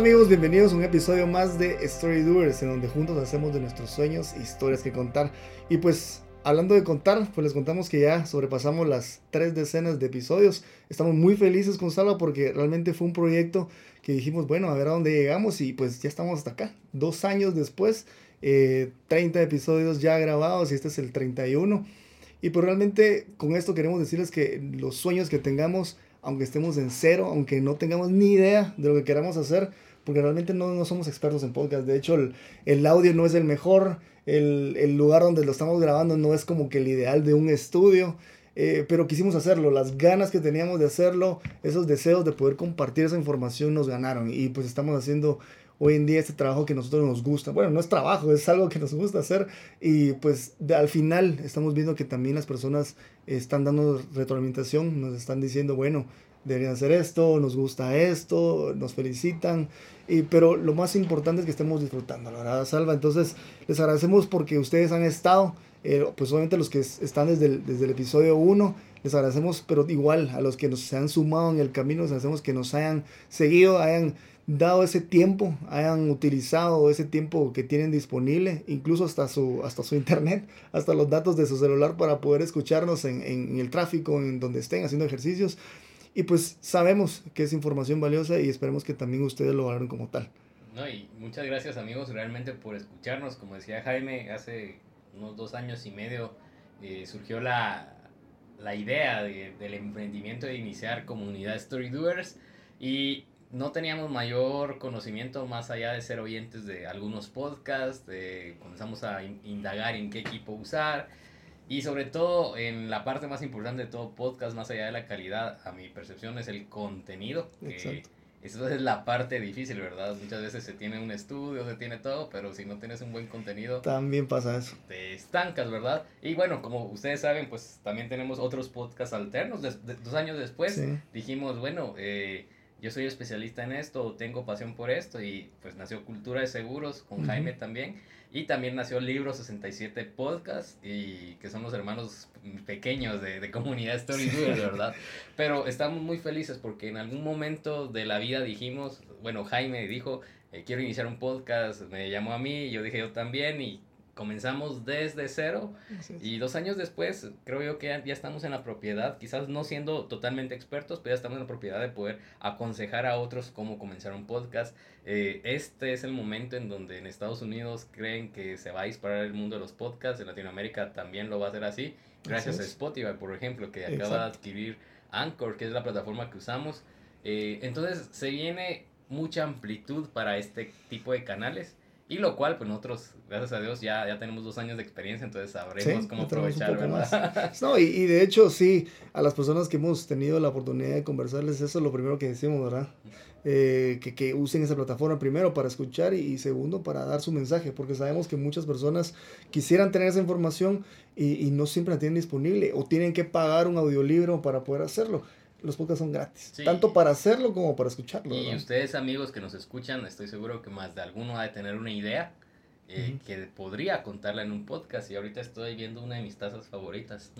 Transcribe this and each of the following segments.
Hola amigos, bienvenidos a un episodio más de Story Doers, en donde juntos hacemos de nuestros sueños historias que contar. Y pues, hablando de contar, pues les contamos que ya sobrepasamos las tres decenas de episodios. Estamos muy felices con Salva porque realmente fue un proyecto que dijimos, bueno, a ver a dónde llegamos y pues ya estamos hasta acá. Dos años después, 30 eh, episodios ya grabados y este es el 31. Y pues realmente con esto queremos decirles que los sueños que tengamos aunque estemos en cero, aunque no tengamos ni idea de lo que queramos hacer, porque realmente no, no somos expertos en podcast. De hecho, el, el audio no es el mejor, el, el, lugar donde lo estamos grabando no es como que el ideal de un estudio, eh, pero quisimos hacerlo. Las ganas que teníamos de hacerlo, esos deseos de poder compartir esa información nos ganaron y pues estamos haciendo hoy en día este trabajo que a nosotros nos gusta. Bueno, no es trabajo, es algo que nos gusta hacer y pues al final estamos viendo que también las personas están dando retroalimentación, nos están diciendo, bueno, deberían hacer esto, nos gusta esto, nos felicitan, y, pero lo más importante es que estemos disfrutando, la verdad, Salva. Entonces, les agradecemos porque ustedes han estado, eh, pues obviamente los que están desde el, desde el episodio 1, les agradecemos, pero igual a los que nos se han sumado en el camino, les agradecemos que nos hayan seguido, hayan dado ese tiempo, hayan utilizado ese tiempo que tienen disponible, incluso hasta su, hasta su internet, hasta los datos de su celular para poder escucharnos en, en el tráfico, en donde estén haciendo ejercicios. Y pues sabemos que es información valiosa y esperemos que también ustedes lo valoren como tal. No, y muchas gracias amigos realmente por escucharnos. Como decía Jaime, hace unos dos años y medio eh, surgió la, la idea de, del emprendimiento de iniciar comunidad Story Doers y no teníamos mayor conocimiento más allá de ser oyentes de algunos podcasts, comenzamos a indagar en qué equipo usar y sobre todo en la parte más importante de todo podcast, más allá de la calidad, a mi percepción es el contenido. Que eso es la parte difícil, ¿verdad? Muchas veces se tiene un estudio, se tiene todo, pero si no tienes un buen contenido... También pasa eso. Te estancas, ¿verdad? Y bueno, como ustedes saben, pues también tenemos otros podcasts alternos. dos años después dijimos, bueno, eh, yo soy especialista en esto, tengo pasión por esto y pues nació Cultura de Seguros con Jaime también y también nació Libro 67 Podcast y que son los hermanos pequeños de, de Comunidad Story ¿verdad? Pero estamos muy felices porque en algún momento de la vida dijimos, bueno, Jaime dijo, eh, quiero iniciar un podcast, me llamó a mí, yo dije yo también y comenzamos desde cero y dos años después creo yo que ya, estamos en la propiedad, quizás no siendo totalmente expertos, pero ya estamos en la propiedad de poder aconsejar a otros cómo comenzar un podcast. Eh, este es el momento en donde en Estados Unidos creen que se va a disparar el mundo de los podcasts, en Latinoamérica también lo va a hacer así, gracias a Spotify, por ejemplo, que acaba de adquirir Anchor, que es la plataforma que usamos. Eh, entonces se viene mucha amplitud para este tipo de canales y lo cual, pues nosotros, gracias a Dios, ya, ya tenemos dos años de experiencia, entonces sabremos cómo aprovechar, ¿verdad? No, y, y, de hecho, sí, a las personas que hemos tenido la oportunidad de conversarles, eso es lo primero que decimos, ¿verdad? Eh, que, que, usen esa plataforma primero para escuchar y, y, segundo para dar su mensaje, porque sabemos que muchas personas quisieran tener esa información y, y no siempre la tienen disponible o tienen que pagar un audiolibro para poder hacerlo los podcasts son gratis. Tanto para hacerlo como para escucharlo. Y ustedes, amigos que nos escuchan, estoy seguro que más de alguno ha de tener una idea eh, que podría contarla en un podcast. Y ahorita estoy viendo una de mis tazas favoritas,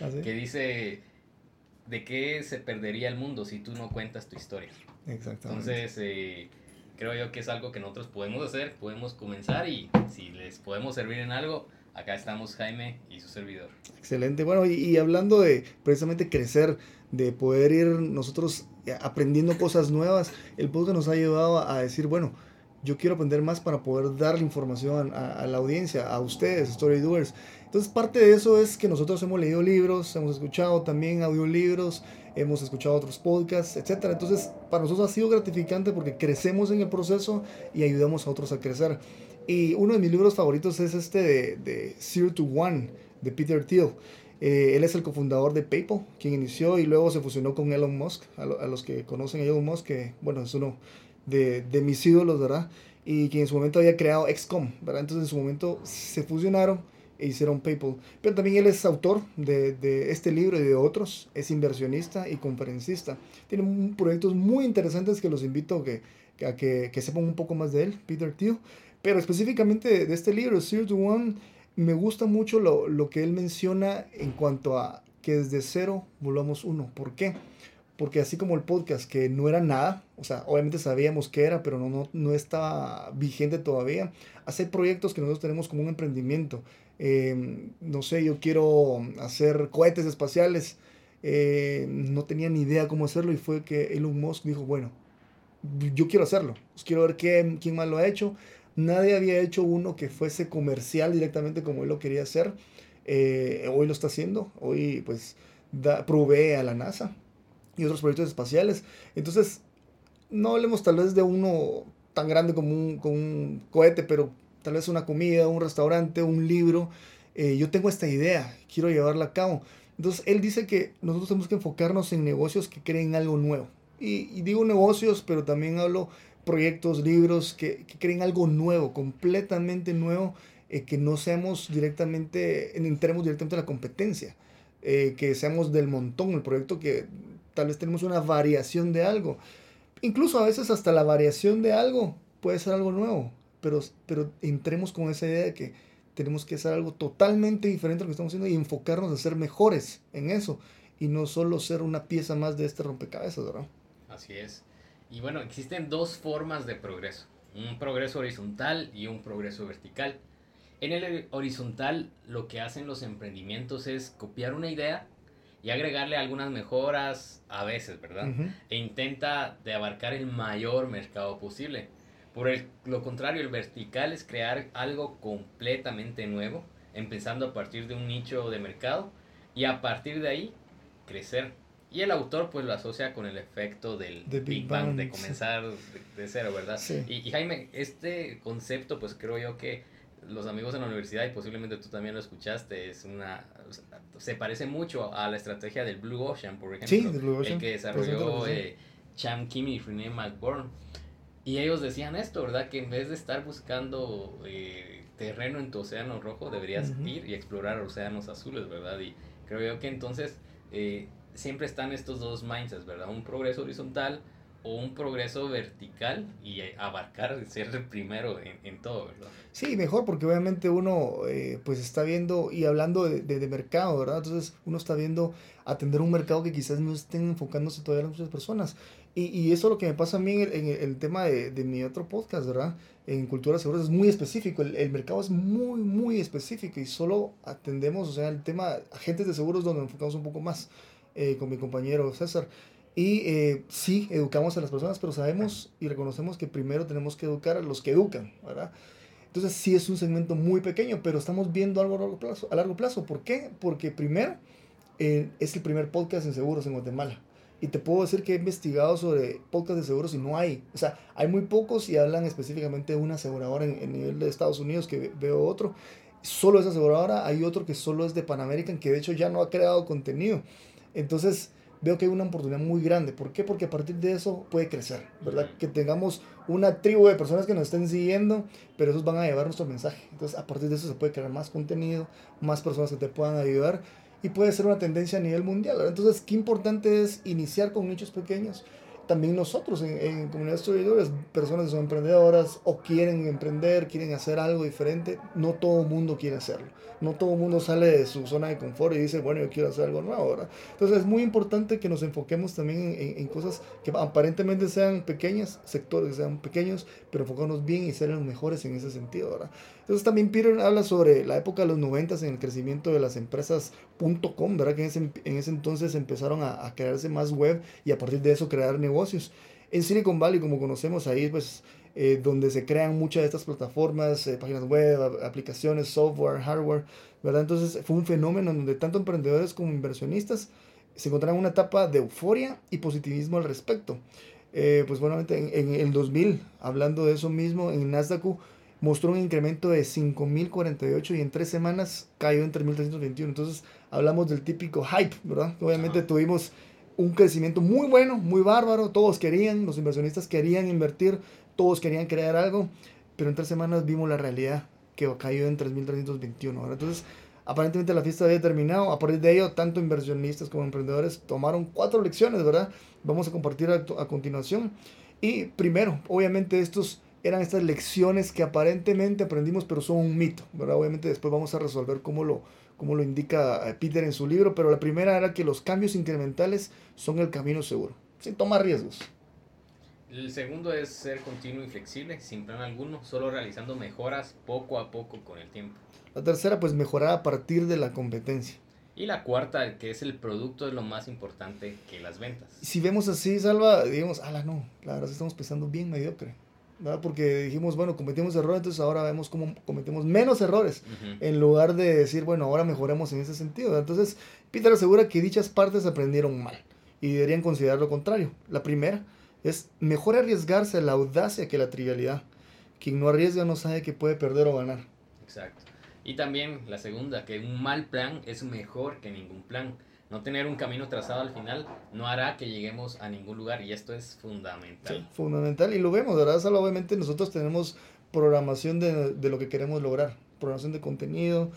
¿Ah, que dice, ¿de qué se perdería el mundo si tú no cuentas tu historia? Exactamente. Entonces, eh, creo yo que es algo que nosotros podemos hacer, podemos comenzar y si les podemos servir en algo, acá estamos Jaime y su servidor. Excelente. Bueno, y, hablando de precisamente crecer, de poder ir nosotros aprendiendo cosas nuevas, el podcast nos ha ayudado a decir, bueno, yo quiero aprender más para poder darle información a, la audiencia, a ustedes, story doers. Entonces parte de eso es que nosotros hemos leído libros, hemos escuchado también audiolibros, hemos escuchado otros podcasts, etc. Entonces para nosotros ha sido gratificante porque crecemos en el proceso y ayudamos a otros a crecer. Y uno de mis libros favoritos es este de, de Zero to One, de Peter Thiel. Eh, él es el cofundador de PayPal, quien inició y luego se fusionó con Elon Musk. A, los que conocen a Elon Musk, que bueno, es uno de, de, mis ídolos, ¿verdad? Y quien en su momento había creado XCOM, ¿verdad? Entonces en su momento se fusionaron e hicieron PayPal. Pero también él es autor de, de este libro y de otros. Es inversionista y conferencista. Tiene proyectos muy interesantes que los invito a que, a que, que sepan un poco más de él, Peter Thiel. Pero específicamente de este libro, Zero to One, me gusta mucho lo, lo, que él menciona en cuanto a que desde cero volvamos uno. ¿Por qué? porque así como el podcast, que no era nada, o sea, obviamente sabíamos que era, pero no, no, no estaba vigente todavía, hacer proyectos que nosotros tenemos como un emprendimiento. Em, no sé, yo quiero hacer cohetes espaciales, eh, no tenía ni idea cómo hacerlo y fue que Elon Musk dijo, bueno, yo quiero hacerlo, pues quiero ver quién, quién más lo ha hecho. Nadie había hecho uno que fuese comercial directamente como él lo quería hacer. Eh, hoy lo está haciendo, hoy pues da, provee a la NASA y otros proyectos espaciales. Entonces, no hablemos tal vez de uno tan grande como un, cohete, pero tal vez una comida, un restaurante, un libro. Eh, yo tengo esta idea, quiero llevarla a cabo. Entonces, él dice que nosotros tenemos que enfocarnos en negocios que creen algo nuevo. Y, digo negocios, pero también hablo proyectos, libros que, creen algo nuevo, completamente nuevo, eh, que no seamos directamente, entremos directamente a la competencia, eh, que seamos del montón, el proyecto que tal vez tenemos una variación de algo. Incluso a veces hasta la variación de algo puede ser algo nuevo, pero, pero entremos con esa idea de que tenemos que hacer algo totalmente diferente a lo que estamos haciendo y enfocarnos a ser mejores en eso y no solo ser una pieza más de este rompecabezas, ¿verdad? Así es. Y bueno, existen dos formas de progreso, un progreso horizontal y un progreso vertical. En el horizontal lo que hacen los emprendimientos es copiar una idea y agregarle algunas mejoras a veces, ¿verdad? E intenta de abarcar el mayor mercado posible. Por el, lo contrario, el vertical es crear algo completamente nuevo, empezando a partir de un nicho de mercado y a partir de ahí crecer. Y el autor pues lo asocia con el efecto del Big, Bang, de comenzar de, cero, ¿verdad? Y, y, Jaime, este concepto pues creo yo que los amigos en la universidad, y posiblemente tú también lo escuchaste, es una se parece mucho a la estrategia del Blue Ocean, por ejemplo, el que desarrolló eh, Cham Kim y Renee McBurn. Y ellos decían esto, ¿verdad? Que en vez de estar buscando eh, terreno en tu océano rojo, deberías ir y explorar océanos azules, ¿verdad? Y creo yo que entonces eh, siempre están estos dos mindsets, ¿verdad? Un progreso horizontal o un progreso vertical y abarcar, ser el primero en, en todo, ¿verdad? Sí, mejor porque obviamente uno eh, pues está viendo y hablando de, de, mercado, ¿verdad? Entonces uno está viendo atender un mercado que quizás no estén enfocándose todavía muchas personas. Y, y, eso es lo que me pasa a mí en el, el tema de, de, mi otro podcast, ¿verdad? En Cultura Seguros es muy específico, el, el, mercado es muy, muy específico y solo atendemos, o sea, el tema agentes de seguros donde enfocamos un poco más eh, con mi compañero César. Y eh, sí, educamos a las personas, pero sabemos y reconocemos que primero tenemos que educar a los que educan, ¿verdad? Entonces sí es un segmento muy pequeño, pero estamos viendo algo a largo plazo. A largo plazo. ¿Por qué? Porque primero eh, es el primer podcast en seguros en Guatemala. Y te puedo decir que he investigado sobre podcast de seguros y no hay. O sea, hay muy pocos y hablan específicamente de una aseguradora en, en nivel de Estados Unidos que veo otro. Solo esa aseguradora, hay otro que solo es de Pan American que de hecho ya no ha creado contenido. Entonces, veo que hay una oportunidad muy grande. ¿Por qué? Porque a partir de eso puede crecer, ¿verdad? Que tengamos una tribu de personas que nos estén siguiendo, pero esos van a llevar nuestro mensaje. Entonces, a partir de eso se puede crear más contenido, más personas que te puedan ayudar y puede ser una tendencia a nivel mundial. Entonces, qué importante es iniciar con nichos pequeños. También nosotros en, en comunidad de estudiadores, personas que son emprendedoras o quieren emprender, quieren hacer algo diferente, no todo mundo quiere hacerlo no todo mundo sale de su zona de confort y dice, bueno, yo quiero hacer algo nuevo, ¿verdad? Entonces es muy importante que nos enfoquemos también en, cosas que aparentemente sean pequeñas, sectores que sean pequeños, pero enfocarnos bien y ser los mejores en ese sentido, ¿verdad? Entonces también Peter habla sobre la época de los 90 en el crecimiento de las empresas .com, ¿verdad? Que en ese, en ese entonces empezaron a, a crearse más web y a partir de eso crear negocios. En Silicon Valley, como conocemos ahí, pues eh, donde se crean muchas de estas plataformas, eh, páginas web, aplicaciones, software, hardware, ¿verdad? Entonces fue un fenómeno donde tanto emprendedores como inversionistas se encontraron en una etapa de euforia y positivismo al respecto. Eh, pues bueno, en, en, el 2000, hablando de eso mismo, en Nasdaq mostró un incremento de 5.048 y en tres semanas cayó en 3.321. Entonces hablamos del típico hype, ¿verdad? Obviamente tuvimos un crecimiento muy bueno, muy bárbaro, todos querían, los inversionistas querían invertir, todos querían crear algo, pero en tres semanas vimos la realidad que cayó en 3.321. Entonces, aparentemente la fiesta había terminado. A partir de ello, tanto inversionistas como emprendedores tomaron cuatro lecciones, ¿verdad? Vamos a compartir a, a continuación. Y primero, obviamente estos eran estas lecciones que aparentemente aprendimos, pero son un mito, ¿verdad? Obviamente después vamos a resolver cómo lo, como lo indica eh, Peter en su libro, pero la primera era que los cambios incrementales son el camino seguro, sin tomar riesgos. El segundo es ser continuo y flexible, sin plan alguno, solo realizando mejoras poco a poco con el tiempo. La tercera, pues mejorar a partir de la competencia. Y la cuarta, que es el producto, es lo más importante que las ventas. Si vemos así, Salva, digamos, ala, no, la verdad estamos pensando bien mediocre. ¿Verdad? Porque dijimos, bueno, cometimos errores, entonces ahora vemos cómo cometemos menos errores, en lugar de decir, bueno, ahora mejoremos en ese sentido. Entonces, Peter asegura que dichas partes aprendieron mal y deberían considerar lo contrario. La primera es mejor arriesgarse a la audacia que la trivialidad. Quien no arriesga no sabe que puede perder o ganar. Exacto. Y también la segunda, que un mal plan es mejor que ningún plan. No tener un camino trazado al final no hará que lleguemos a ningún lugar y esto es fundamental. Sí, fundamental y lo vemos, ¿verdad? Solo obviamente nosotros tenemos programación de, de, lo que queremos lograr, programación de contenido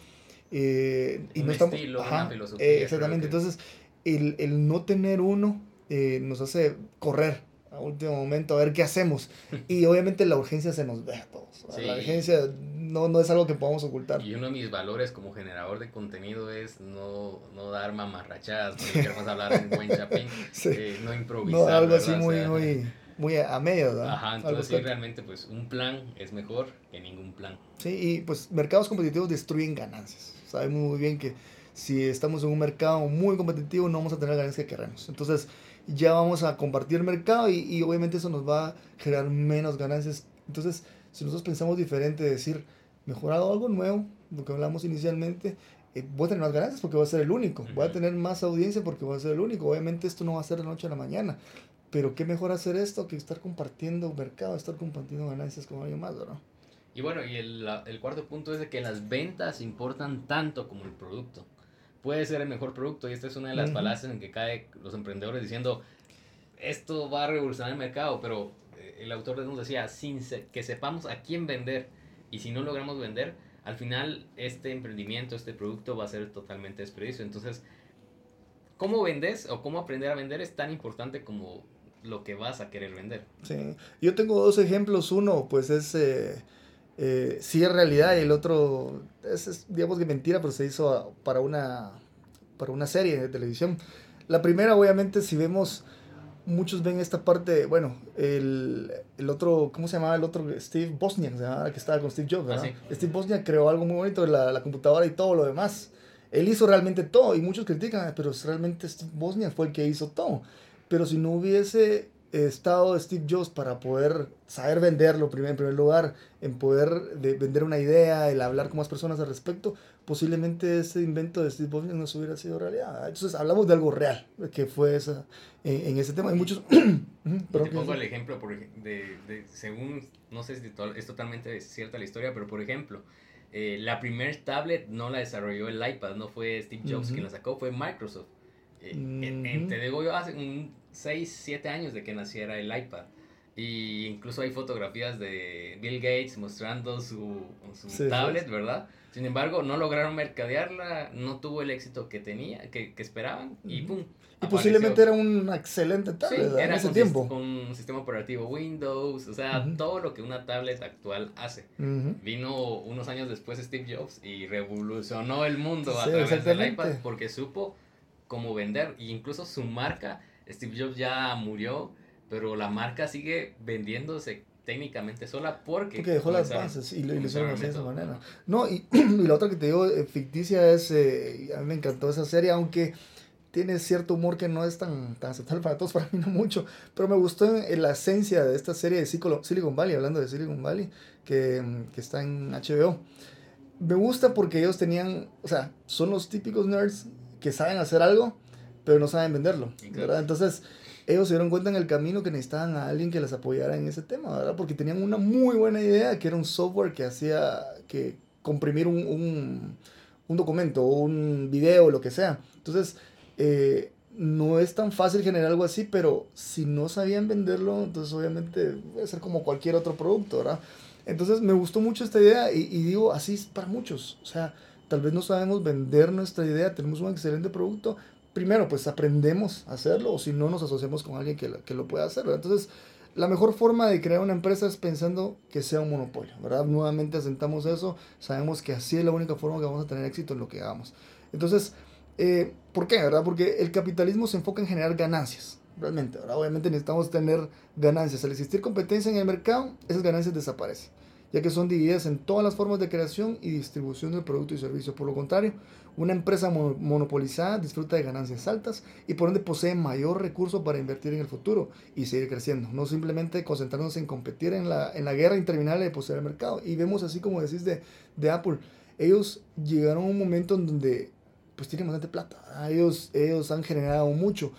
eh, y un no estilo, una filosofía. Eh, exactamente, entonces el, el, no tener uno eh, nos hace correr a último momento a ver qué hacemos y obviamente la urgencia se nos ve a todos. La urgencia no, no es algo que podamos ocultar. Y uno de mis valores como generador de contenido es no, no dar mamarrachadas, porque queremos hablar en buen chapín, eh, no improvisar. No, algo así muy, muy, muy a medio, ¿verdad? Ajá, entonces sí, realmente pues un plan es mejor que ningún plan. Sí, y pues mercados competitivos destruyen ganancias. Sabemos muy bien que si estamos en un mercado muy competitivo no vamos a tener las ganancias que queremos. Entonces ya vamos a compartir el mercado y, y obviamente eso nos va a generar menos ganancias. Entonces, si nosotros pensamos diferente, decir, mejorado algo nuevo, lo que hablamos inicialmente, eh, voy a tener más ganancias porque voy a ser el único, voy a tener más audiencia porque voy a ser el único. Obviamente esto no va a ser de noche a la mañana, pero qué mejor hacer esto que estar compartiendo mercado, estar compartiendo ganancias con alguien más, ¿no? Y bueno, y el, el cuarto punto es de que las ventas importan tanto como el producto. Puede ser el mejor producto y esta es una de las uh en que caen los emprendedores diciendo, esto va a revolucionar el mercado, pero eh, el autor nos decía, sin que sepamos a quién vender, y si no logramos vender, al final este emprendimiento, este producto va a ser totalmente desperdicio. Entonces, cómo vendes o cómo aprender a vender es tan importante como lo que vas a querer vender. Sí, yo tengo dos ejemplos. Uno, pues es, eh, eh, sí es realidad y el otro es, digamos que mentira, pero se hizo para una, para una serie de televisión. La primera, obviamente, si vemos muchos ven esta parte, bueno, el, el, otro, ¿cómo se llamaba el otro? Steve Bosniak, que estaba con Steve Jobs, ¿verdad? Ah, Steve Bosniak creó algo muy bonito, la, la computadora y todo lo demás. Él hizo realmente todo y muchos critican, pero realmente Steve Bosniak fue el que hizo todo. Pero si no hubiese estado Steve Jobs para poder saber venderlo en primer lugar, en poder de vender una idea, el hablar con más personas al respecto, posiblemente ese invento de Steve Jobs no se hubiera sido realidad. Entonces hablamos de algo real, que fue esa, en, ese tema. Hay muchos... Te pongo el ejemplo de, de, según, no sé si es totalmente cierta la historia, pero por ejemplo, eh, la primer tablet no la desarrolló el iPad, no fue Steve Jobs quien la sacó, fue Microsoft. Eh, te digo yo, hace un 6, 7 años de que naciera el iPad. Y incluso hay fotografías de Bill Gates mostrando su, su tablet, ¿verdad? Sin embargo, no lograron mercadearla, no tuvo el éxito que tenía, que, que esperaban, y pum. Y posiblemente era un excelente tablet en ese tiempo. Con un sistema operativo Windows, o sea, todo lo que una tablet actual hace. Vino unos años después Steve Jobs y revolucionó el mundo a través del iPad porque supo cómo vender, e incluso su marca, Steve Jobs ya murió, pero la marca sigue vendiéndose técnicamente sola porque... Porque dejó las bases y lo, hicieron de esa manera. No, y, la otra que te digo, eh, ficticia, es, eh, a mí me encantó esa serie, aunque tiene cierto humor que no es tan, tan aceptable para todos, para mí no mucho, pero me gustó en, la esencia de esta serie de Silicon Valley, hablando de Silicon Valley, que, que está en HBO. Me gusta porque ellos tenían, o sea, son los típicos nerds que saben hacer algo, pero no saben venderlo, ¿verdad? Entonces, ellos se dieron cuenta en el camino que necesitaban a alguien que les apoyara en ese tema, ¿verdad? Porque tenían una muy buena idea, que era un software que hacía que comprimir un, un, un documento un video lo que sea. Entonces, eh, no es tan fácil generar algo así, pero si no sabían venderlo, entonces obviamente puede ser como cualquier otro producto, ¿verdad? Entonces me gustó mucho esta idea y, y digo, así es para muchos. O sea, tal vez no sabemos vender nuestra idea, tenemos un excelente producto, primero, pues aprendemos a hacerlo o si no nos asociamos con alguien que, que lo pueda hacer, Entonces, la mejor forma de crear una empresa es pensando que sea un monopolio, ¿verdad? Nuevamente asentamos eso, sabemos que así es la única forma que vamos a tener éxito en lo que hagamos. Entonces, eh, ¿por qué? ¿verdad? Porque el capitalismo se enfoca en generar ganancias, realmente. ¿verdad? Obviamente necesitamos tener ganancias. Al existir competencia en el mercado, esas ganancias desaparecen, ya que son divididas en todas las formas de creación y distribución del producto y servicio. Por lo contrario, una empresa monopolizada disfruta de ganancias altas y por ende posee mayor recurso para invertir en el futuro y seguir creciendo. No simplemente concentrarnos en competir en la, en la guerra interminable de poseer el mercado. Y vemos así como decís de, de Apple, ellos llegaron a un momento en donde pues tienen bastante plata. Ellos, ellos han generado mucho.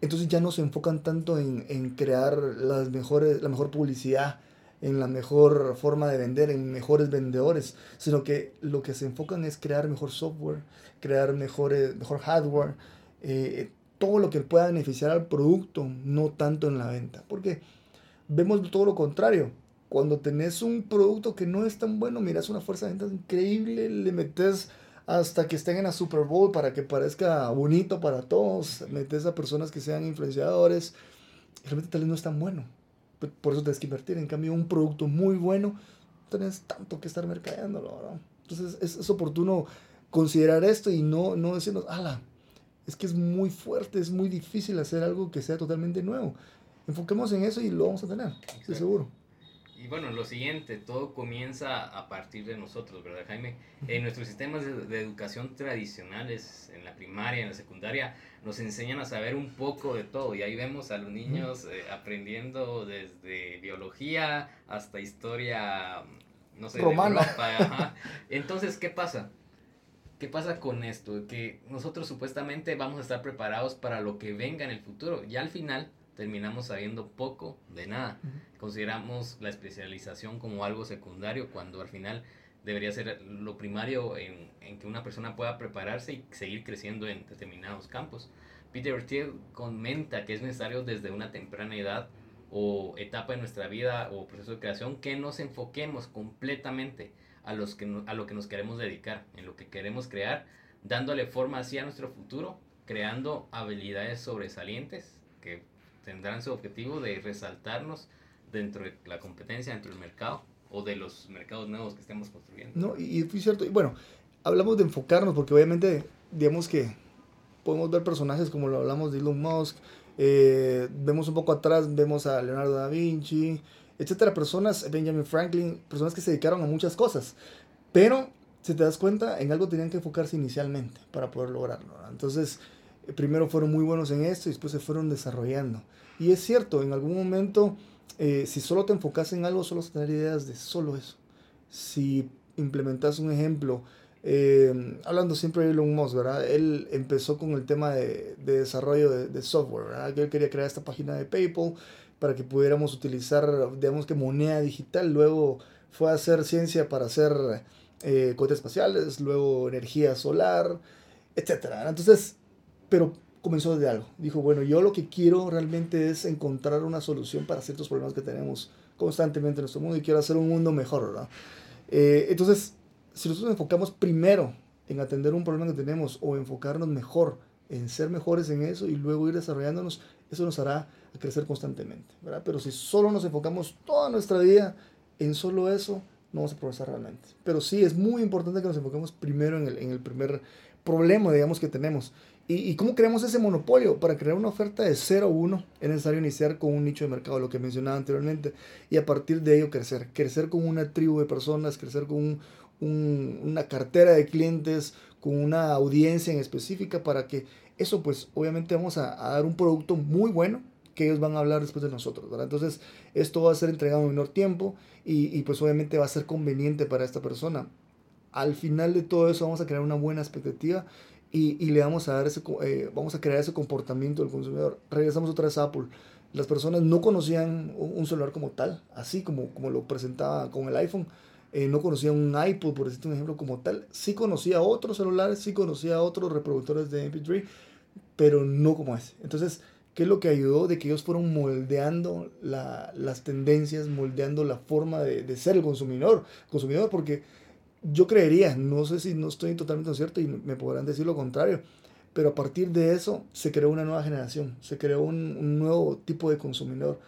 Entonces ya no se enfocan tanto en, en crear las mejores, la mejor publicidad en la mejor forma de vender, en mejores vendedores, sino que lo que se enfocan es crear mejor software, crear mejores, mejor hardware, eh, todo lo que pueda beneficiar al producto, no tanto en la venta. Porque vemos todo lo contrario. Cuando tenés un producto que no es tan bueno, miras una fuerza de ventas increíble, le metes hasta que estén en la Super Bowl para que parezca bonito para todos, metes a personas que sean influenciadores, realmente tal vez no es tan bueno por eso tienes que invertir. En cambio, un producto muy bueno, no tienes tanto que estar mercadeándolo. Entonces es, es, oportuno considerar esto y no, no decirnos, ala, es que es muy fuerte, es muy difícil hacer algo que sea totalmente nuevo. Enfoquemos en eso y lo vamos a tener, estoy seguro. Y bueno, lo siguiente, todo comienza a partir de nosotros, ¿verdad, Jaime? En nuestros sistemas de, educación tradicionales, en la primaria, en la secundaria, nos enseñan a saber un poco de todo. Y ahí vemos a los niños eh, aprendiendo desde biología hasta historia, no sé, Romana. de Entonces, ¿qué pasa? ¿Qué pasa con esto? Que nosotros supuestamente vamos a estar preparados para lo que venga en el futuro. Y al final terminamos sabiendo poco de nada. Consideramos la especialización como algo secundario cuando al final debería ser lo primario en, en, que una persona pueda prepararse y seguir creciendo en determinados campos. Peter Thiel comenta que es necesario desde una temprana edad o etapa de nuestra vida o proceso de creación que nos enfoquemos completamente a, los que a lo que nos queremos dedicar, en lo que queremos crear, dándole forma así a nuestro futuro, creando habilidades sobresalientes que tendrán su objetivo de resaltarnos dentro de la competencia, dentro del mercado o de los mercados nuevos que estemos construyendo. No, y, es cierto, y bueno, hablamos de enfocarnos porque obviamente, digamos que podemos ver personajes como lo hablamos de Elon Musk, eh, vemos un poco atrás, vemos a Leonardo da Vinci, etcétera, personas, Benjamin Franklin, personas que se dedicaron a muchas cosas, pero si te das cuenta, en algo tenían que enfocarse inicialmente para poder lograrlo. Entonces, primero fueron muy buenos en esto y después se fueron desarrollando. Y es cierto, en algún momento, eh, si solo te enfocas en algo, solo vas a tener ideas de solo eso. Si implementas un ejemplo, eh, hablando siempre de Elon Musk, ¿verdad? Él empezó con el tema de, de desarrollo de, software. Que él quería crear esta página de PayPal para que pudiéramos utilizar, digamos que moneda digital. Luego fue a hacer ciencia para hacer eh, cohetes espaciales, luego energía solar, etc. Entonces, pero comenzó desde algo. Dijo, bueno, yo lo que quiero realmente es encontrar una solución para ciertos problemas que tenemos constantemente en nuestro mundo y quiero hacer un mundo mejor, ¿verdad? Eh, entonces, si nosotros enfocamos primero en atender un problema que tenemos o enfocarnos mejor en ser mejores en eso y luego ir desarrollándonos, eso nos hará crecer constantemente, ¿verdad? Pero si solo nos enfocamos toda nuestra vida en solo eso, no vamos a progresar realmente. Pero sí, es muy importante que nos enfoquemos primero en el, en el primer problema, digamos, que tenemos. ¿Y, cómo creamos ese monopolio? Para crear una oferta de 0 a 1 es necesario iniciar con un nicho de mercado, lo que mencionaba anteriormente, y a partir de ello crecer. Crecer con una tribu de personas, crecer con una cartera de clientes, con una audiencia en específica, para que eso pues obviamente vamos a, dar un producto muy bueno que ellos van a hablar después de nosotros, ¿verdad? Entonces esto va a ser entregado en menor tiempo y, y pues obviamente va a ser conveniente para esta persona. Al final de todo eso vamos a crear una buena expectativa y, y le vamos a dar ese, eh, vamos a crear ese comportamiento del consumidor. Regresamos otra vez a Apple. Las personas no conocían un, celular como tal, así como, como lo presentaba con el iPhone. Eh, no conocían un iPod, por decirte un ejemplo, como tal. Sí conocía otros celulares, sí conocía otros reproductores de MP3, pero no como ese. Entonces, ¿qué es lo que ayudó? De que ellos fueron moldeando la, las tendencias, moldeando la forma de, de ser el consumidor. Consumidor, porque yo creería, no sé si no estoy totalmente cierto y me podrán decir lo contrario, pero a partir de eso se creó una nueva generación, se creó un, nuevo tipo de consumidor,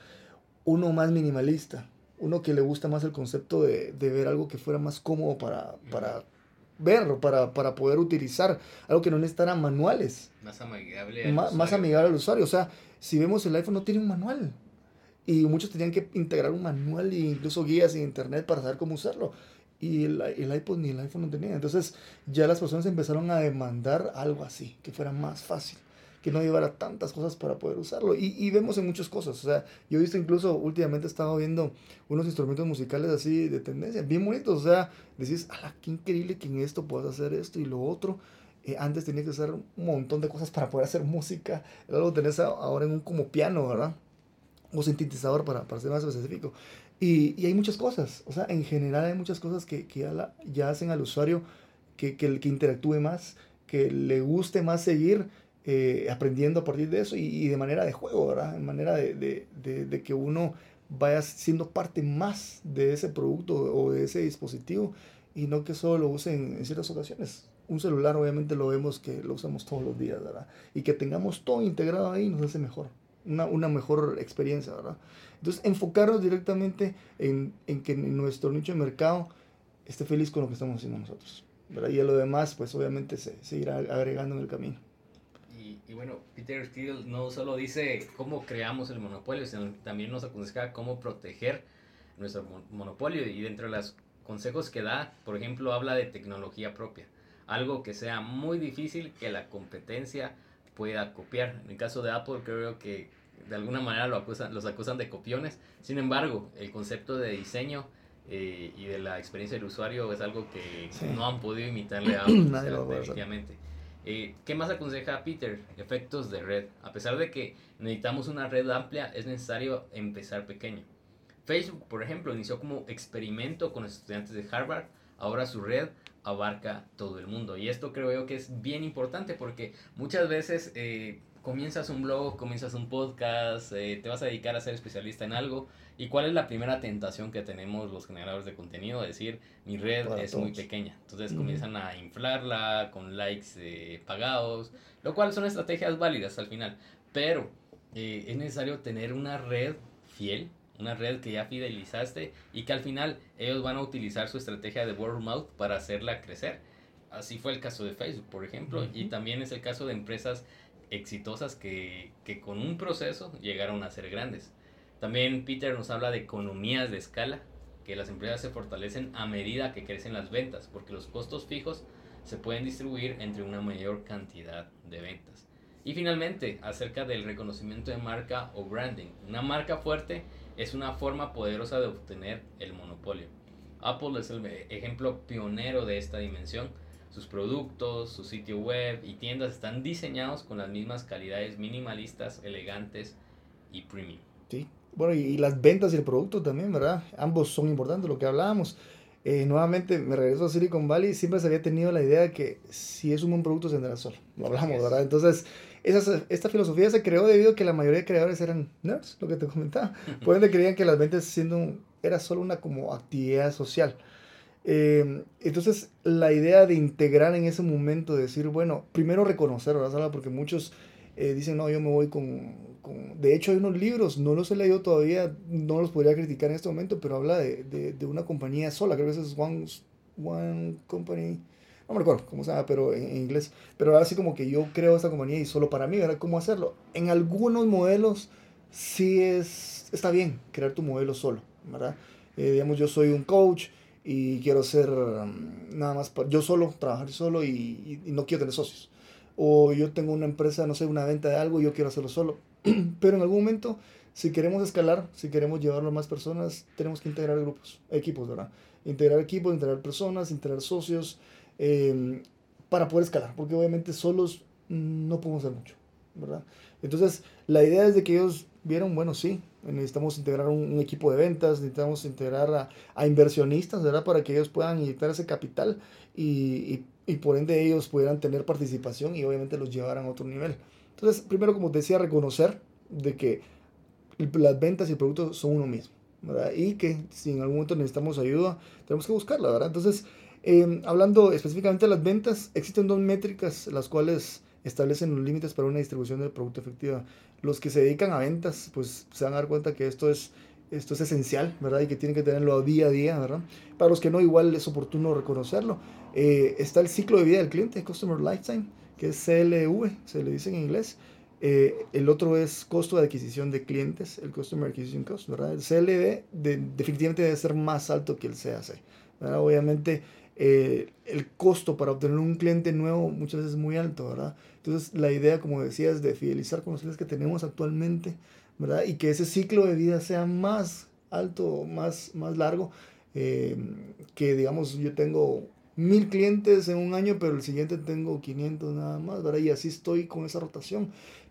uno más minimalista, uno que le gusta más el concepto de, ver algo que fuera más cómodo para, para ver, para, para poder utilizar, algo que no necesitara manuales. Más amigable al más, más amigable al usuario. O sea, si vemos el iPhone no tiene un manual. Y muchos tenían que integrar un manual e incluso guías en internet para saber cómo usarlo. Y el, el iPod ni el iPhone no tenía. Entonces ya las personas empezaron a demandar algo así, que fuera más fácil que no llevara tantas cosas para poder usarlo. Y, y, vemos en muchas cosas. O sea, yo he visto incluso últimamente he estado viendo unos instrumentos musicales así de tendencia, bien bonitos. O sea, decís, ¡ala, qué increíble que en esto puedas hacer esto y lo otro! Eh, antes tenías que hacer un montón de cosas para poder hacer música. Luego tenés ahora en un como piano, ¿verdad? O sintetizador para, para ser más específico. Y, hay muchas cosas. O sea, en general hay muchas cosas que, ya, hacen al usuario que, que, que interactúe más, que le guste más seguir eh, aprendiendo a partir de eso y, de manera de juego, ¿verdad? En manera de, de, de, que uno vaya siendo parte más de ese producto o de ese dispositivo y no que solo lo usen en ciertas ocasiones. Un celular obviamente lo vemos que lo usamos todos los días, ¿verdad? Y que tengamos todo integrado ahí nos hace mejor, una, una mejor experiencia, ¿verdad? Entonces, enfocarnos directamente en, en que nuestro nicho de mercado esté feliz con lo que estamos haciendo nosotros, ¿verdad? Y a lo demás, pues obviamente se, se irá agregando en el camino. Y bueno, Peter Thiel no solo dice cómo creamos el monopolio, sino también nos aconseja cómo proteger nuestro monopolio. Y dentro de los consejos que da, por ejemplo, habla de tecnología propia. Algo que sea muy difícil que la competencia pueda copiar. En el caso de Apple, creo que de alguna manera lo acusan, los acusan de copiones. Sin embargo, el concepto de diseño eh, y de la experiencia del usuario es algo que no han podido imitarle a Apple, definitivamente. Eh, ¿Qué más aconseja Peter? Efectos de red. A pesar de que necesitamos una red amplia, es necesario empezar pequeño. Facebook, por ejemplo, inició como experimento con estudiantes de Harvard. Ahora su red abarca todo el mundo. Y esto creo yo que es bien importante porque muchas veces eh, comienzas un blog, comienzas un podcast, eh, te vas a dedicar a ser especialista en algo ¿Y cuál es la primera tentación que tenemos los generadores de contenido? Decir, mi red es muy pequeña. Entonces comienzan a inflarla con likes eh, pagados, lo cual son estrategias válidas al final. Pero es necesario tener una red fiel, una red que ya fidelizaste y que al final ellos van a utilizar su estrategia de word of mouth para hacerla crecer. Así fue el caso de Facebook, por ejemplo, y también es el caso de empresas exitosas que, que con un proceso llegaron a ser grandes. También Peter nos habla de economías de escala, que las empresas se fortalecen a medida que crecen las ventas, porque los costos fijos se pueden distribuir entre una mayor cantidad de ventas. Y finalmente, acerca del reconocimiento de marca o branding. Una marca fuerte es una forma poderosa de obtener el monopolio. Apple es el ejemplo pionero de esta dimensión. Sus productos, su sitio web y tiendas están diseñados con las mismas calidades minimalistas, elegantes y premium. Sí, bueno, y, las ventas y el producto también, ¿verdad? Ambos son importantes, lo que hablábamos. Eh, nuevamente me regreso a Silicon Valley, siempre se había tenido la idea de que si es un buen producto se venderá solo, lo hablamos, ¿verdad? Entonces, esa, esta filosofía se creó debido a que la mayoría de creadores eran nerds, lo que te comentaba. Por ende creían que las ventas siendo era solo una como actividad social. Eh, entonces, la idea de integrar en ese momento, decir, bueno, primero reconocer, ¿verdad? Porque muchos eh, dicen, no, yo me voy con, de hecho, hay unos libros, no los he leído todavía, no los podría criticar en este momento, pero habla de, de, de una compañía sola, creo que es One, One Company, no me recuerdo cómo se llama, pero en, inglés. Pero ahora sí como que yo creo esta compañía y solo para mí, ¿verdad? ¿Cómo hacerlo? En algunos modelos sí es, está bien crear tu modelo solo, ¿verdad? Eh, digamos, yo soy un coach y quiero ser um, nada más, yo solo, trabajar solo y, y, no quiero tener socios. O yo tengo una empresa, no sé, una venta de algo y yo quiero hacerlo solo Pero en algún momento, si queremos escalar, si queremos llevarlo a más personas, tenemos que integrar grupos, equipos, ¿verdad? Integrar equipos, integrar personas, integrar socios, em, para poder escalar, porque obviamente solos no podemos hacer mucho, ¿verdad? Entonces, la idea es de que ellos vieron, bueno, sí, necesitamos integrar un, equipo de ventas, necesitamos integrar a, a, inversionistas, ¿verdad? Para que ellos puedan inyectar ese capital y, y, y por ende ellos pudieran tener participación y obviamente los llevaran a otro nivel. Entonces, primero, como te decía, reconocer de que las ventas y el producto son uno mismo, ¿verdad? Y que si en algún momento necesitamos ayuda, tenemos que buscarla, ¿verdad? Entonces, em, hablando específicamente de las ventas, existen dos métricas las cuales establecen los límites para una distribución del producto efectiva. Los que se dedican a ventas, pues se van a dar cuenta que esto es esto es esencial, ¿verdad? Y que tienen que tenerlo día a día, ¿verdad? Para los que no, igual es oportuno reconocerlo. Eh, está el ciclo de vida del cliente, Customer Lifetime, que es CLV, se le dice en inglés. Eh, el otro es costo de adquisición de clientes, el Customer Acquisition Cost, ¿verdad? El CLV definitivamente debe ser más alto que el CAC. Obviamente eh, el costo para obtener un cliente nuevo muchas veces es muy alto, ¿verdad? Entonces la idea, como decía, es de fidelizar con los clientes que tenemos actualmente, ¿verdad? Y que ese ciclo de vida sea más alto, más, más largo, eh, que digamos yo tengo mil clientes en un año, pero el siguiente tengo 500 nada más, ¿verdad? Y así estoy con esa rotación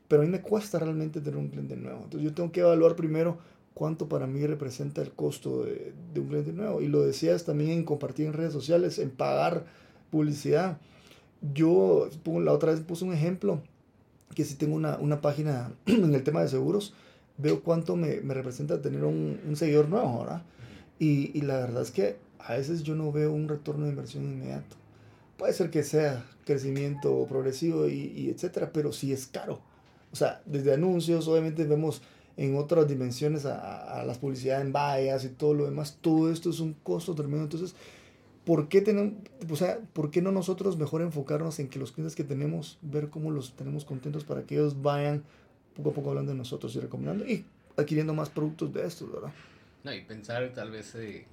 pero a mí me cuesta realmente tener un cliente nuevo. Entonces yo tengo que evaluar primero cuánto para mí representa el costo de, un cliente nuevo. Y lo decías también en compartir en redes sociales, en pagar publicidad. Yo la otra vez puse un ejemplo que si tengo una, una página en el tema de seguros, veo cuánto me, me representa tener un, un, seguidor nuevo, ¿verdad? Y, y, la verdad es que a veces yo no veo un retorno de inversión inmediato. Puede ser que sea crecimiento progresivo y, y etcétera, pero sí es caro. O sea, desde anuncios, obviamente vemos en otras dimensiones a, las publicidades en vallas y todo lo demás. Todo esto es un costo tremendo. Entonces, ¿por qué, tenemos, o sea, ¿por qué no nosotros mejor enfocarnos en que los clientes que tenemos, ver cómo los tenemos contentos para que ellos vayan poco a poco hablando de nosotros y recomendando y adquiriendo más productos de estos, ¿verdad? No, y pensar tal vez eh,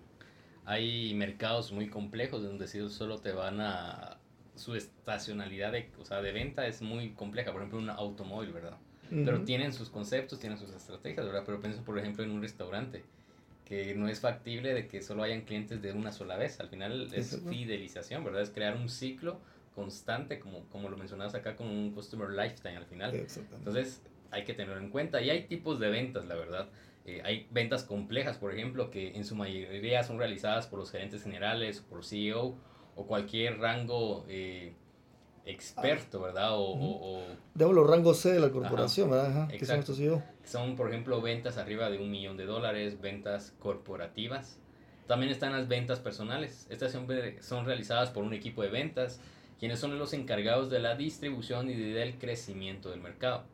hay mercados muy complejos donde si solo te van a su estacionalidad o sea, de venta es muy compleja, por ejemplo, un automóvil, ¿verdad? Pero tienen sus conceptos, tienen sus estrategias, ¿verdad? Pero pienso, por ejemplo, en un restaurante, que no es factible de que solo hayan clientes de una sola vez. Al final es fidelización, ¿verdad? Es crear un ciclo constante, como, como lo mencionabas acá, con un customer lifetime al final. Entonces, hay que tenerlo en cuenta. Y hay tipos de ventas, la verdad. Eh, hay ventas complejas, por ejemplo, que en su mayoría son realizadas por los gerentes generales, por CEO o cualquier rango eh, experto, ¿verdad? O, o, los rangos C de la corporación, ¿verdad? que son estos Son, por ejemplo, ventas arriba de un millón de dólares, ventas corporativas. También están las ventas personales. Estas son, son realizadas por un equipo de ventas, quienes son los encargados de la distribución y del crecimiento del mercado.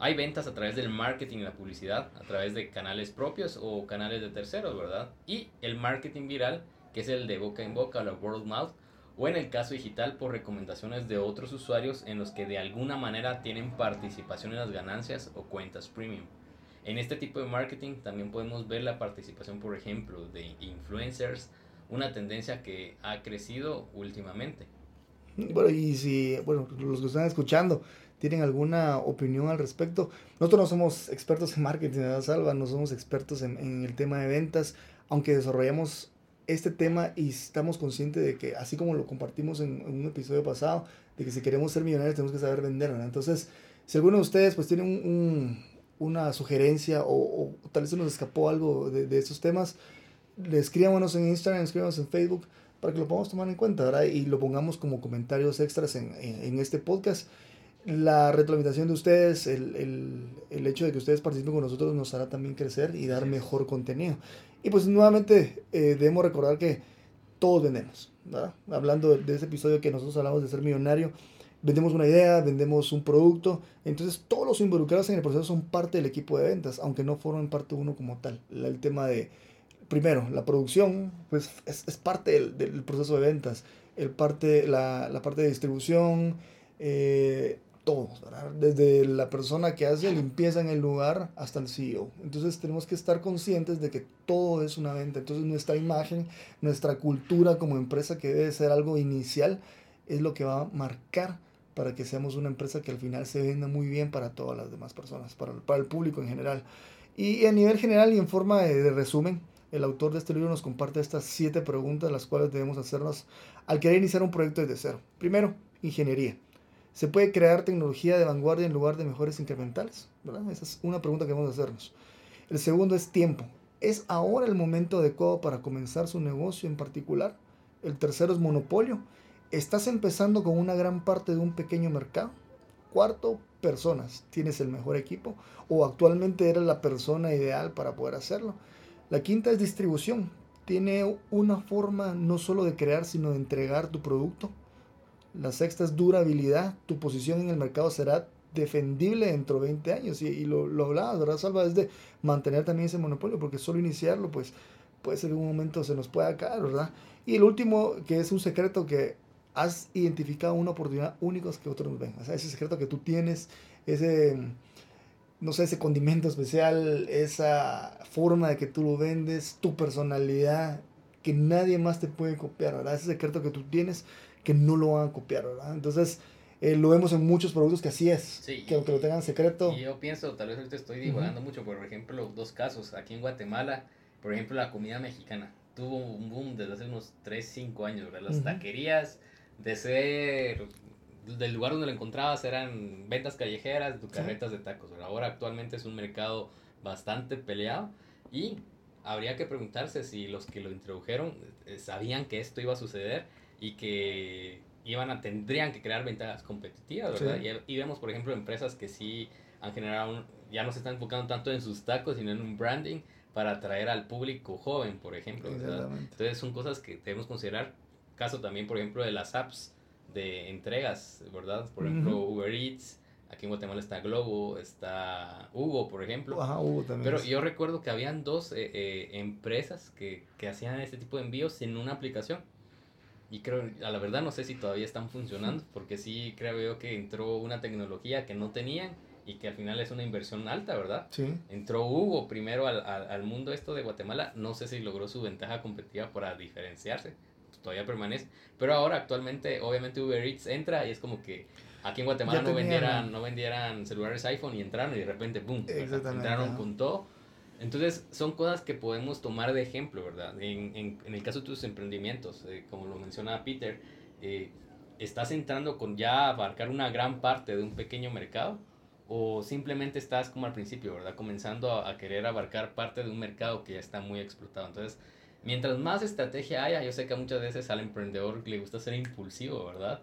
Hay ventas a través del marketing y la publicidad, a través de canales propios o canales de terceros, ¿verdad? Y el marketing viral, que es el de boca en boca o la word mouth, o en el caso digital por recomendaciones de otros usuarios en los que de alguna manera tienen participación en las ganancias o cuentas premium. En este tipo de marketing también podemos ver la participación, por ejemplo, de influencers, una tendencia que ha crecido últimamente. Bueno, y si, bueno, los que están escuchando tienen alguna opinión al respecto, nosotros no somos expertos en marketing, ¿verdad, Salva? No somos expertos en, en el tema de ventas, aunque desarrollamos este tema y estamos conscientes de que, así como lo compartimos en, un episodio pasado, de que si queremos ser millonarios tenemos que saber vender, Entonces, si alguno de ustedes pues tiene un, una sugerencia o, tal vez se nos escapó algo de, de estos temas, escríbanos en Instagram, escríbanos en Facebook para que lo podamos tomar en cuenta, ¿verdad? Y lo pongamos como comentarios extras en, en, en este podcast la retroalimentación de ustedes, el, el, el, hecho de que ustedes participen con nosotros nos hará también crecer y dar mejor contenido. Y pues nuevamente eh, debemos recordar que todos vendemos. Hablando de, ese episodio que nosotros hablamos de ser millonario, vendemos una idea, vendemos un producto, entonces todos los involucrados en el proceso son parte del equipo de ventas, aunque no formen parte uno como tal. El tema de, primero, la producción, pues es, parte del, del, proceso de ventas, el parte, la, la parte de distribución, eh, todos, desde la persona que hace limpieza en el lugar hasta el CEO. Entonces tenemos que estar conscientes de que todo es una venta. Entonces nuestra imagen, nuestra cultura como empresa que debe ser algo inicial, es lo que va a marcar para que seamos una empresa que al final se venda muy bien para todas las demás personas, para el, público en general. Y a nivel general y en forma de, de resumen, el autor de este libro nos comparte estas siete preguntas las cuales debemos hacernos al querer iniciar un proyecto desde cero. Primero, ingeniería. ¿Se puede crear tecnología de vanguardia en lugar de mejores incrementales? ¿verdad? Esa es una pregunta que vamos a hacernos. El segundo es tiempo. ¿Es ahora el momento adecuado para comenzar su negocio en particular? El tercero es monopolio. ¿Estás empezando con una gran parte de un pequeño mercado? Cuarto, personas. ¿Tienes el mejor equipo? ¿O actualmente eres la persona ideal para poder hacerlo? La quinta es distribución. ¿Tiene una forma no solo de crear, sino de entregar tu producto? La sexta es durabilidad. Tu posición en el mercado será defendible dentro de 20 años. Y, lo, lo hablabas, ¿verdad, Salva? Es de mantener también ese monopolio, porque solo iniciarlo, pues puede ser que en un momento se nos pueda caer, ¿verdad? Y el último, que es un secreto que has identificado una oportunidad única que otros no ven. O sea, ese secreto que tú tienes, ese, no sé, ese condimento especial, esa forma de que tú lo vendes, tu personalidad, que nadie más te puede copiar, ¿verdad? Ese secreto que tú tienes, que no lo van a copiar, ¿verdad? Entonces, eh, lo vemos en muchos productos que así es, que aunque lo tengan secreto. Y yo pienso, tal vez ahorita estoy divagando mucho, por ejemplo, dos casos. Aquí en Guatemala, por ejemplo, la comida mexicana tuvo un boom desde hace unos 3, 5 años, ¿verdad? Las taquerías de ser del lugar donde lo encontrabas eran ventas callejeras, carretas de tacos. Ahora actualmente es un mercado bastante peleado y habría que preguntarse si los que lo introdujeron eh, sabían que esto iba a suceder y que iban a tendrían que crear ventajas competitivas, ¿verdad? Y, vemos, por ejemplo, empresas que sí han generado, ya no se están enfocando tanto en sus tacos, sino en un branding para atraer al público joven, por ejemplo. Entonces son cosas que debemos considerar caso también, por ejemplo, de las apps de entregas, ¿verdad? Por ejemplo, Uber Eats, aquí en Guatemala está Globo, está Hugo, por ejemplo. Ajá, Hugo también. Pero yo recuerdo que habían dos eh, eh, empresas que, que hacían este tipo de envíos sin una aplicación. Y creo, a la verdad no sé si todavía están funcionando, porque sí creo yo que entró una tecnología que no tenían y que al final es una inversión alta, ¿verdad? Sí. Entró Hugo primero al, al, al mundo esto de Guatemala, no sé si logró su ventaja competitiva para diferenciarse, todavía permanece. Pero ahora actualmente, obviamente Uber Eats entra y es como que aquí en Guatemala no vendieran, no vendieran celulares iPhone y entraron y de repente, ¡boom! Entraron con todo. Entonces, son cosas que podemos tomar de ejemplo, ¿verdad? En, en, en el caso de tus emprendimientos, eh, como lo mencionaba Peter, eh, ¿estás entrando con ya abarcar una gran parte de un pequeño mercado? ¿O simplemente estás como al principio, ¿verdad? Comenzando a, a querer abarcar parte de un mercado que ya está muy explotado. Entonces, mientras más estrategia haya, yo sé que muchas veces al emprendedor le gusta ser impulsivo, ¿verdad?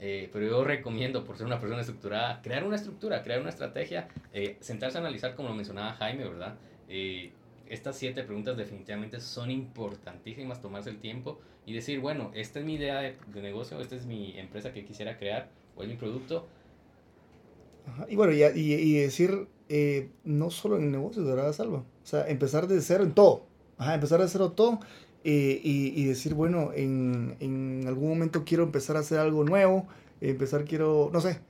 Eh, pero yo recomiendo, por ser una persona estructurada, crear una estructura, crear una estrategia, eh, sentarse a analizar, como lo mencionaba Jaime, ¿verdad? Eh, estas siete preguntas definitivamente son importantísimas, tomarse el tiempo y decir, bueno, esta es mi idea de, negocio, esta es mi empresa que quisiera crear, o es mi producto. Y bueno, y, y, decir, no solo en el negocio, ¿verdad, Salva? O sea, empezar de cero en todo Ajá, empezar a hacerlo todo eh, y, y, decir, bueno, en, en, algún momento quiero empezar a hacer algo nuevo, empezar quiero, no sé.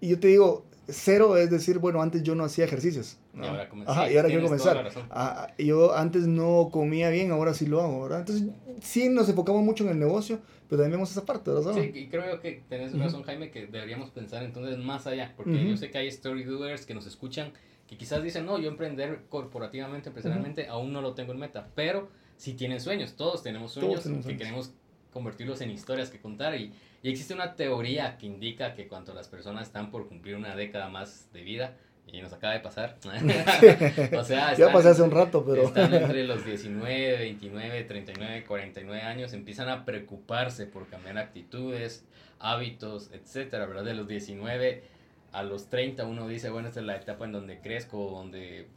Y yo te digo, cero es decir, bueno, antes yo no hacía ejercicios. Y ahora, Ajá, y ahora quiero comenzar. Ah, yo antes no comía bien, ahora sí lo hago, ¿verdad? Entonces, sí nos enfocamos mucho en el negocio, pero también vemos esa parte, ¿verdad? Sí, y creo que tenés razón, Jaime, que deberíamos pensar entonces más allá, porque yo sé que hay story doers que nos escuchan y quizás dicen, no, yo emprender corporativamente, empresarialmente, aún no lo tengo en meta, pero si tienen sueños, todos tenemos sueños que queremos convertirlos en historias que contar y, y, existe una teoría que indica que cuando las personas están por cumplir una década más de vida, y nos acaba de pasar, o sea, ya pasé hace un rato, pero... están entre los 19, 29, 39, 49 años, empiezan a preocuparse por cambiar actitudes, hábitos, etcétera, ¿verdad? De los 19 a los 30 uno dice, bueno, esta es la etapa en donde crezco, donde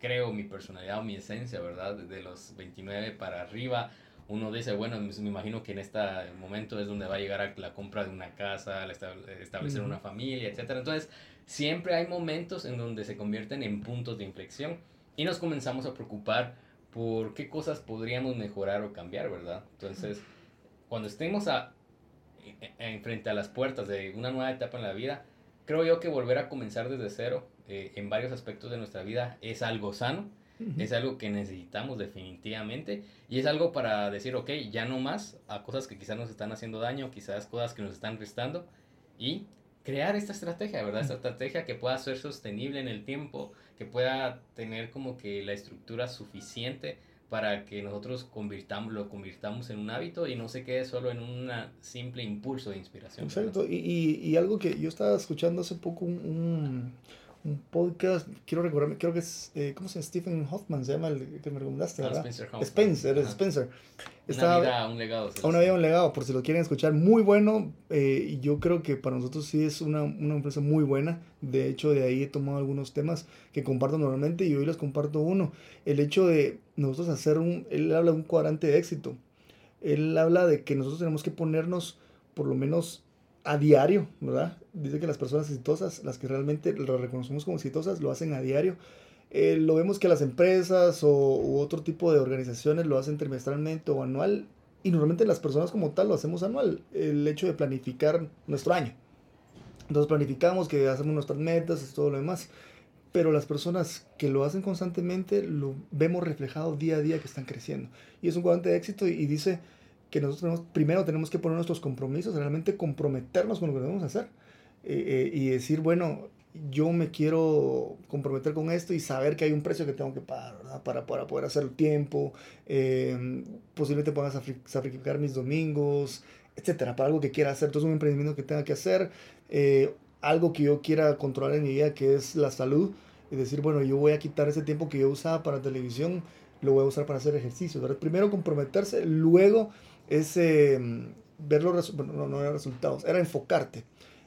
creo mi personalidad o mi esencia, ¿verdad? De los 29 para arriba, uno dice, bueno, me imagino que en este momento es donde va a llegar a la compra de una casa, establecer una familia, etc. Entonces, siempre hay momentos en donde se convierten en puntos de inflexión y nos comenzamos a preocupar por qué cosas podríamos mejorar o cambiar, ¿verdad? Entonces, cuando estemos a, en, frente a las puertas de una nueva etapa en la vida, creo yo que volver a comenzar desde cero eh, en varios aspectos de nuestra vida es algo sano, es algo que necesitamos definitivamente y es algo para decir, ok, ya no más a cosas que quizás nos están haciendo daño, quizás cosas que nos están restando y crear esta estrategia, ¿verdad? Esta estrategia que pueda ser sostenible en el tiempo, que pueda tener como que la estructura suficiente para que nosotros convirtamos, lo convirtamos en un hábito y no se quede solo en un simple impulso de inspiración. Exacto, y, y, y, algo que yo estaba escuchando hace poco, un, un podcast, quiero recordarme, creo que es, eh, ¿cómo se llama? Stephen Hoffman se llama el que me recomendaste, ah, ¿verdad? Spencer Hoffman. Spencer, es Spencer. Estaba, una vida, un legado. Una vida, un legado, por si lo quieren escuchar, muy bueno, eh, y yo creo que para nosotros sí es una, una empresa muy buena, de hecho de ahí he tomado algunos temas que comparto normalmente y hoy les comparto uno, el hecho de nosotros hacer un, él habla de un cuadrante de éxito, él habla de que nosotros tenemos que ponernos por lo menos a diario, ¿verdad? Dice que las personas exitosas, las que realmente lo reconocemos como exitosas, lo hacen a diario. Eh, lo vemos que las empresas o otro tipo de organizaciones lo hacen trimestralmente o anual y normalmente las personas como tal lo hacemos anual, el hecho de planificar nuestro año. Entonces planificamos que hacemos nuestras metas y todo lo demás, pero las personas que lo hacen constantemente lo vemos reflejado día a día que están creciendo. Y es un cuadrante de éxito y, dice que nosotros primero tenemos que poner nuestros compromisos, realmente comprometernos con lo que debemos hacer eh, eh, y decir, bueno, yo me quiero comprometer con esto y saber que hay un precio que tengo que pagar, ¿verdad? Para, para poder hacer el tiempo, eh, posiblemente pueda sacrificar mis domingos, etcétera, para algo que quiera hacer. Entonces, un emprendimiento que tenga que hacer, eh, algo que yo quiera controlar en mi vida, que es la salud, y decir, bueno, yo voy a quitar ese tiempo que yo usaba para televisión, lo voy a usar para hacer ejercicio. ¿verdad? Primero comprometerse, luego es eh, ver los resultados, no, no eran resultados, era enfocarte.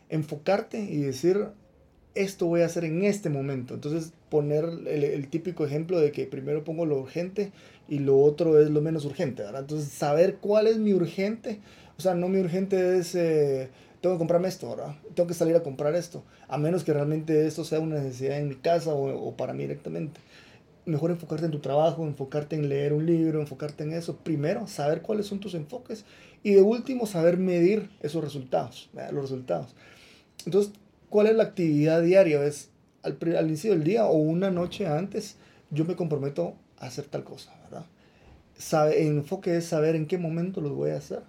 Enfocarte y decir, esto voy a hacer en este momento. Entonces poner el, típico ejemplo de que primero pongo lo urgente y lo otro es lo menos urgente, ¿verdad? Entonces saber cuál es mi urgente, o sea, no mi urgente es, eh, tengo que comprarme esto, ¿verdad? Tengo que salir a comprar esto, a menos que realmente esto sea una necesidad en mi casa o, o para mí directamente. Mejor enfocarte en tu trabajo, enfocarte en leer un libro, enfocarte en eso. Primero, saber cuáles son tus enfoques y de último, saber medir esos resultados, los resultados. Entonces, ¿Cuál es la actividad diaria? Es al, al, inicio del día o una noche antes, yo me comprometo a hacer tal cosa, ¿verdad? El enfoque es saber en qué momento lo voy a hacer.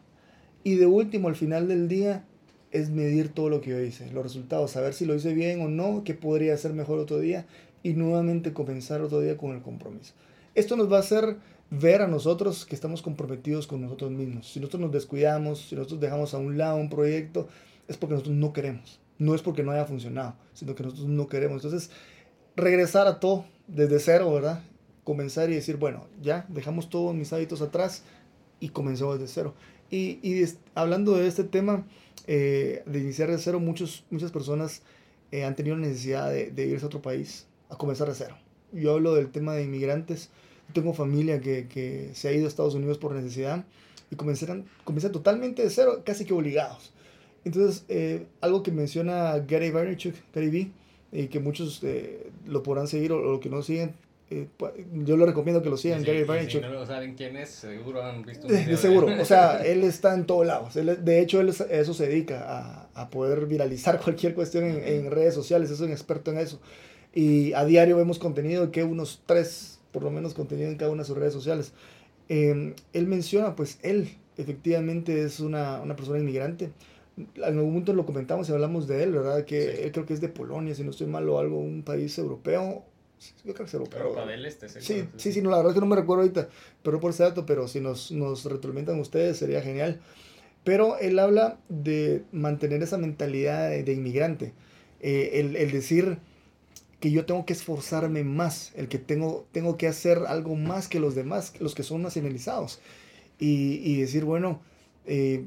Y de último, al final del día, es medir todo lo que yo hice, los resultados, saber si lo hice bien o no, qué podría hacer mejor otro día y nuevamente comenzar otro día con el compromiso. Esto nos va a hacer ver a nosotros que estamos comprometidos con nosotros mismos. Si nosotros nos descuidamos, si nosotros dejamos a un lado un proyecto, es porque nosotros no queremos no es porque no haya funcionado, sino que nosotros no queremos. Entonces, regresar a todo desde cero, ¿verdad? Comenzar y decir, bueno, ya dejamos todos mis hábitos atrás y comenzamos desde cero. Y, y hablando de este tema, eh, de iniciar de cero, muchos, muchas personas eh, han tenido necesidad de, de, irse a otro país, a comenzar de cero. Yo hablo del tema de inmigrantes. tengo familia que, que, se ha ido a Estados Unidos por necesidad y comenzaron, comenzaron totalmente de cero, casi que obligados. Entonces, eh, algo que menciona Gary Vaynerchuk, Gary V, y que muchos eh, lo podrán seguir o, lo que no siguen, eh, yo le recomiendo que lo sigan, Gary Vaynerchuk. Si no saben quién es, seguro han visto un video de, seguro, o sea, él está en todos lados. de hecho, él a eso se dedica, a, a poder viralizar cualquier cuestión en, en, redes sociales, es un experto en eso. Y a diario vemos contenido, que unos tres, por lo menos, contenido en cada una de sus redes sociales. él menciona, pues, él efectivamente es una, una persona inmigrante en algún momento lo comentamos y hablamos de él, ¿verdad? Que él creo que es de Polonia, si no estoy mal, o algo, un país europeo. Yo creo que es europeo. Europa del Este, sí, sí, sí, no, la verdad es que no me recuerdo ahorita, pero por ese dato, pero si nos, nos retroalimentan ustedes sería genial. Pero él habla de mantener esa mentalidad de, inmigrante, eh, el, el, decir que yo tengo que esforzarme más, el que tengo, tengo que hacer algo más que los demás, los que son nacionalizados, y, decir, bueno, eh,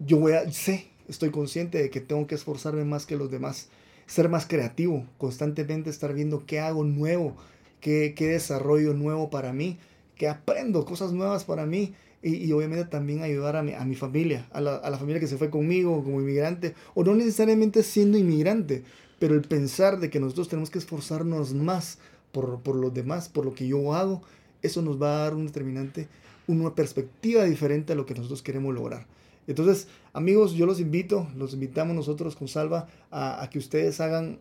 yo voy a, sé, estoy consciente de que tengo que esforzarme más que los demás, ser más creativo, constantemente estar viendo qué hago nuevo, qué, qué desarrollo nuevo para mí, qué aprendo, cosas nuevas para mí. Y, y obviamente también ayudar a mi, a mi familia, a la, a la, familia que se fue conmigo como inmigrante, o no necesariamente siendo inmigrante, pero el pensar de que nosotros tenemos que esforzarnos más por, por los demás, por lo que yo hago, eso nos va a dar un determinante, una perspectiva diferente a lo que nosotros queremos lograr. Entonces, amigos, yo los invito, los invitamos nosotros con Salva a, que ustedes hagan,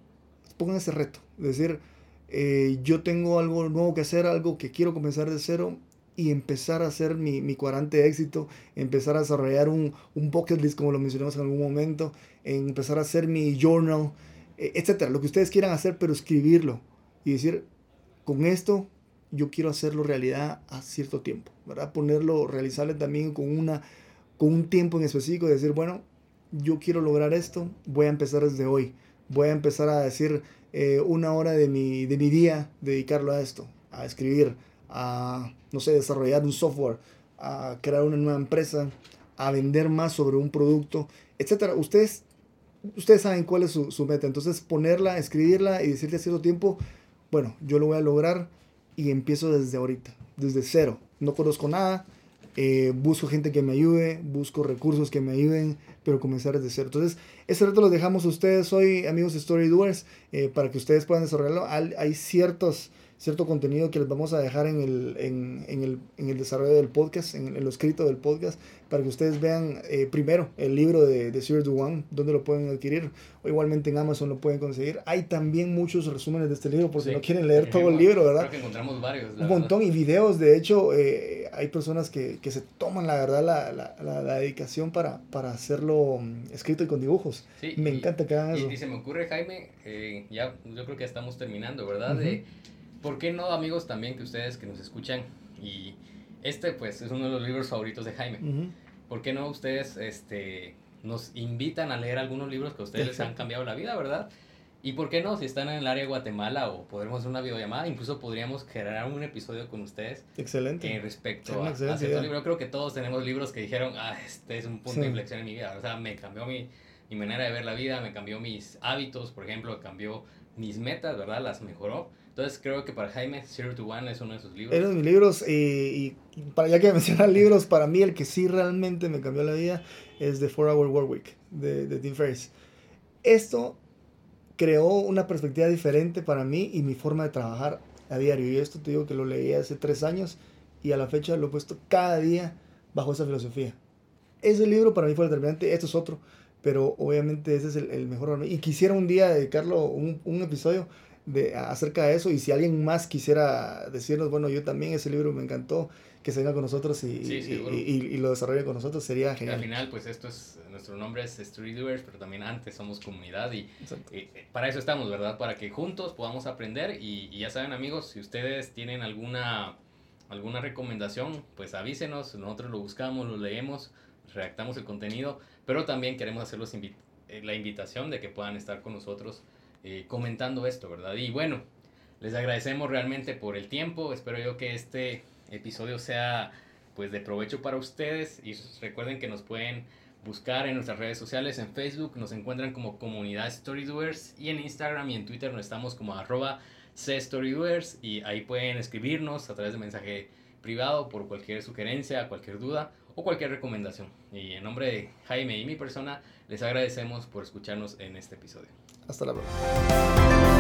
pongan ese reto. Es decir, eh, yo tengo algo nuevo que hacer, algo que quiero comenzar de cero y empezar a hacer mi, mi cuadrante de éxito, empezar a desarrollar un, un bucket list, como lo mencionamos en algún momento, empezar a hacer mi journal, etcétera, lo que ustedes quieran hacer, pero escribirlo y decir, con esto yo quiero hacerlo realidad a cierto tiempo, ¿verdad? Ponerlo realizable también con una con un tiempo en específico, de decir, bueno, yo quiero lograr esto, voy a empezar desde hoy. Voy a empezar a decir eh, una hora de mi, de mi día, dedicarlo a esto, a escribir, a, no sé, desarrollar un software, a crear una nueva empresa, a vender más sobre un producto, etc. Ustedes, ustedes saben cuál es su, su meta. Entonces, ponerla, escribirla y decirle a cierto tiempo, bueno, yo lo voy a lograr y empiezo desde ahorita, desde cero. No conozco nada, eh, busco gente que me ayude, busco recursos que me ayuden, pero comenzar desde cero. Entonces, ese reto lo dejamos a ustedes hoy, amigos Story Doers, eh, para que ustedes puedan desarrollarlo. Hay, ciertos cierto contenido que les vamos a dejar en el, en, en el, en el desarrollo del podcast, en, en, lo escrito del podcast, para que ustedes vean eh, primero el libro de, de Sir Duan, donde lo pueden adquirir, o igualmente en Amazon lo pueden conseguir. Hay también muchos resúmenes de este libro, por si no quieren leer todo el libro, ¿verdad? Creo que encontramos varios. Un montón y videos, de hecho, eh, hay personas que, que, se toman, la verdad, la, la, la, dedicación para, para hacerlo mm, escrito y con dibujos. me encanta que hagan eso. Y, se me ocurre, Jaime, eh, ya yo creo que estamos terminando, ¿verdad? de, ¿Por qué no, amigos, también que ustedes que nos escuchan y este, pues, es uno de los libros favoritos de Jaime. ¿Por qué no ustedes este, nos invitan a leer algunos libros que a ustedes les han cambiado la vida, verdad? Y por qué no, si están en el área de Guatemala o podemos hacer una videollamada, incluso podríamos generar un episodio con ustedes. Excelente. En respecto a, a cierto libro. Creo que todos tenemos libros que dijeron, ah, este es un punto de inflexión en mi vida. O sea, me cambió mi, mi manera de ver la vida, me cambió mis hábitos, por ejemplo, cambió mis metas, ¿verdad? Las mejoró. Entonces creo que para Jaime, Zero to One es uno de sus libros. Uno de mis libros y, para ya que mencionan libros, para mí el que sí realmente me cambió la vida es The Four Hour Work Week de, de Tim Ferriss. Esto creó una perspectiva diferente para mí y mi forma de trabajar a diario. Y esto te digo que lo leí hace tres años y a la fecha lo he puesto cada día bajo esa filosofía. Ese libro para mí fue determinante, esto es otro, pero obviamente ese es el, el mejor. Y quisiera un día dedicarlo un, un episodio de, acerca de eso y si alguien más quisiera decirnos, bueno, yo también ese libro me encantó, que se venga con nosotros y, y, lo desarrolle con nosotros, sería genial. Al final, pues esto es, nuestro nombre es Street Doers, pero también antes somos comunidad y, para eso estamos, ¿verdad? Para que juntos podamos aprender y, ya saben amigos, si ustedes tienen alguna, alguna recomendación, pues avísenos, nosotros lo buscamos, lo leemos, redactamos el contenido, pero también queremos hacerlos eh, la invitación de que puedan estar con nosotros eh, comentando esto, ¿verdad? Y bueno, les agradecemos realmente por el tiempo. Espero yo que este episodio sea pues de provecho para ustedes y recuerden que nos pueden buscar en nuestras redes sociales en Facebook nos encuentran como comunidad Storydoers y en Instagram y en Twitter nos estamos como arroba Storydoers y ahí pueden escribirnos a través de mensaje privado por cualquier sugerencia, cualquier duda o cualquier recomendación. Y en nombre de Jaime y mi persona les agradecemos por escucharnos en este episodio. Hasta la próxima.